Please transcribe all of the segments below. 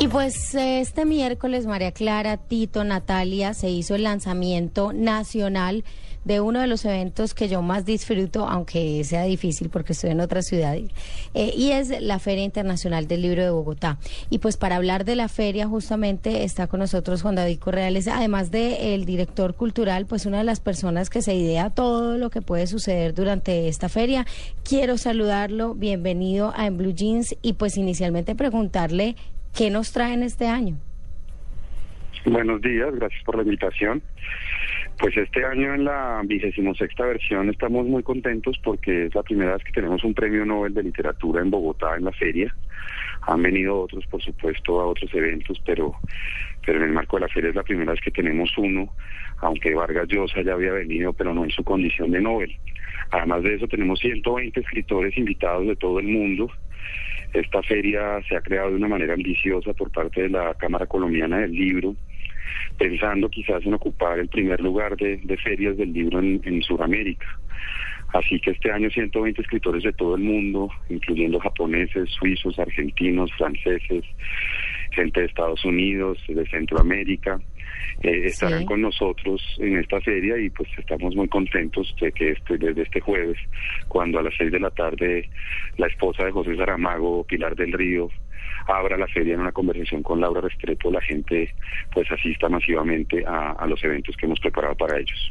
Y pues este miércoles, María Clara, Tito, Natalia, se hizo el lanzamiento nacional de uno de los eventos que yo más disfruto, aunque sea difícil porque estoy en otra ciudad, eh, y es la Feria Internacional del Libro de Bogotá. Y pues para hablar de la feria justamente está con nosotros Juan David Correales, además de el director cultural, pues una de las personas que se idea todo lo que puede suceder durante esta feria. Quiero saludarlo, bienvenido a En Blue Jeans y pues inicialmente preguntarle qué nos traen este año. Buenos días, gracias por la invitación. Pues este año en la vigésimo sexta versión estamos muy contentos porque es la primera vez que tenemos un premio Nobel de literatura en Bogotá en la feria. Han venido otros, por supuesto, a otros eventos, pero, pero en el marco de la feria es la primera vez que tenemos uno, aunque Vargas Llosa ya había venido, pero no en su condición de Nobel. Además de eso tenemos 120 escritores invitados de todo el mundo. Esta feria se ha creado de una manera ambiciosa por parte de la Cámara Colombiana del Libro pensando quizás en ocupar el primer lugar de, ferias del libro en, en Sudamérica. Así que este año 120 escritores de todo el mundo, incluyendo japoneses, suizos, argentinos, franceses, gente de Estados Unidos, de Centroamérica, eh, estarán con nosotros en esta feria y pues estamos muy contentos de que este, desde este jueves, cuando a las seis de la tarde la esposa de José Saramago, Pilar del Río, abra la feria en una conversación con Laura Restrepo, la gente pues asista masivamente a, a los eventos que hemos preparado para ellos.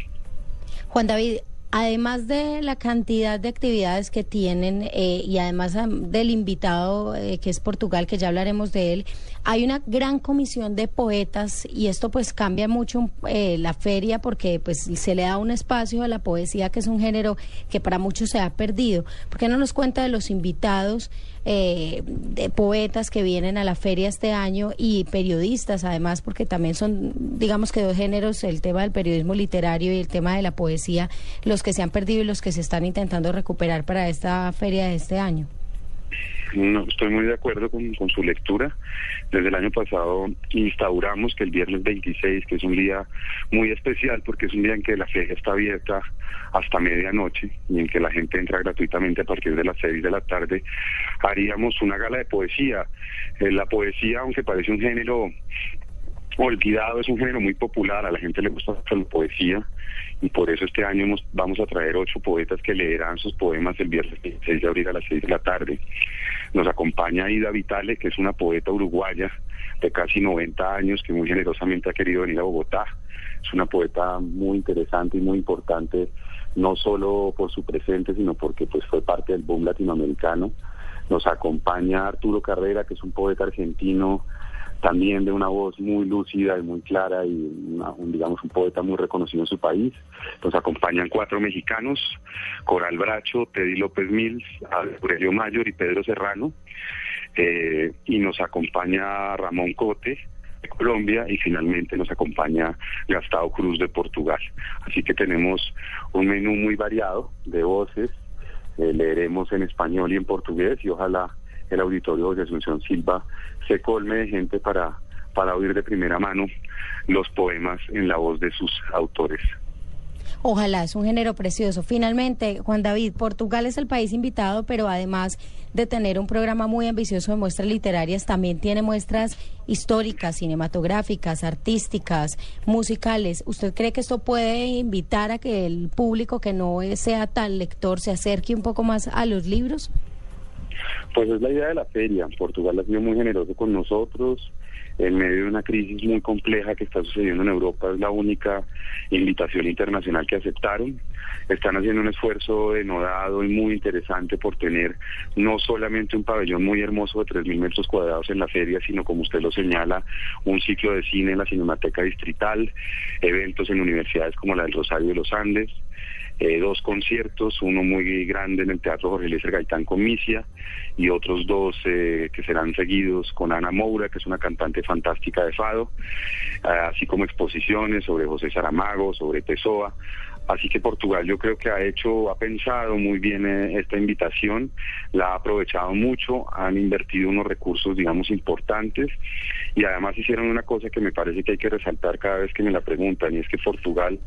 Juan David, Además de la cantidad de actividades que tienen eh, y además del invitado eh, que es Portugal, que ya hablaremos de él, hay una gran comisión de poetas y esto pues cambia mucho eh, la feria porque pues se le da un espacio a la poesía que es un género que para muchos se ha perdido. ¿Por qué no nos cuenta de los invitados? de poetas que vienen a la feria este año y periodistas además porque también son digamos que dos géneros el tema del periodismo literario y el tema de la poesía que se han perdido y los que se están intentando recuperar para esta feria de este año. No, estoy muy de acuerdo con, su lectura. Desde el año pasado instauramos que el viernes 26, que es un día muy especial porque es un día en que la feria está abierta hasta medianoche y en que la gente entra gratuitamente a partir de las 6 de la tarde, haríamos una gala de poesía. Eh, la poesía, aunque parece un género olvidado, es un género muy popular, a la gente le gusta mucho la poesía y por eso este año vamos a traer ocho poetas que leerán sus poemas el viernes 16 de abril a las 6 de la tarde. Nos acompaña Ida Vitale, que es una poeta uruguaya de casi 90 años que muy generosamente ha querido venir a Bogotá. Es una poeta muy interesante y muy importante, no solo por su presente, sino porque pues fue parte del boom latinoamericano. Nos acompaña Arturo Carrera, que es un poeta argentino también de una voz muy lúcida y muy clara y un, digamos un poeta muy reconocido en su país. Nos acompañan cuatro mexicanos, Coral Bracho, Teddy López Mills, Aurelio Mayor y Pedro Serrano. Eh, y nos acompaña Ramón Cote, de Colombia y finalmente nos acompaña Gastado Cruz de Portugal. Así que tenemos un menú muy variado de voces, eh, leeremos en español y en portugués y ojalá el auditorio de Asunción Silva se colme de gente para, para oír de primera mano los poemas en la voz de sus autores. Ojalá, es un género precioso. Finalmente, Juan David, Portugal es el país invitado, pero además de tener un programa muy ambicioso de muestras literarias, también tiene muestras históricas, cinematográficas, artísticas, musicales. ¿Usted cree que esto puede invitar a que el público que no sea tan lector se acerque un poco más a los libros? Pues es la idea de la feria. Portugal ha sido muy generoso con nosotros. En medio de una crisis muy compleja que está sucediendo en Europa, es la única invitación internacional que aceptaron. Están haciendo un esfuerzo denodado y muy interesante por tener no solamente un pabellón muy hermoso de 3.000 metros cuadrados en la feria, sino como usted lo señala, un ciclo de cine en la Cinemateca Distrital, eventos en universidades como la del Rosario de los Andes, eh, dos conciertos, uno muy grande en el Teatro Jorge Eliezer Gaitán con Misia y otros dos eh, que serán seguidos con Ana Moura, que es una cantante fantástica de fado, así como exposiciones sobre José Saramago, sobre Pessoa. Así que Portugal yo creo que ha hecho, ha pensado muy bien eh, esta invitación, la ha aprovechado mucho, han invertido unos recursos, digamos, importantes y además hicieron una cosa que me parece que hay que resaltar cada vez que me la preguntan y es que Portugal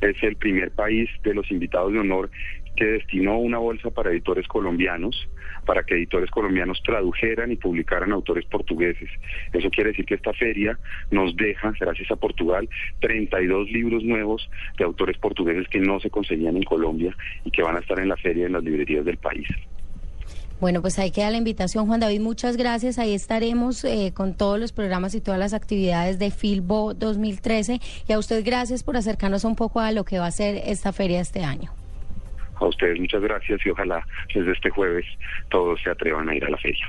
es el primer país de los invitados de honor que destinó una bolsa para editores colombianos, para que editores colombianos tradujeran y publicaran autores portugueses. Eso quiere decir que esta feria nos deja, gracias a Portugal, 32 libros nuevos de autores portugueses que no se conseguían en Colombia y que van a estar en la feria en las librerías del país. Bueno, pues ahí queda la invitación, Juan David. Muchas gracias. Ahí estaremos eh, con todos los programas y todas las actividades de Filbo 2013. Y a usted gracias por acercarnos un poco a lo que va a ser esta feria este año. A ustedes muchas gracias y ojalá desde este jueves todos se atrevan a ir a la feria.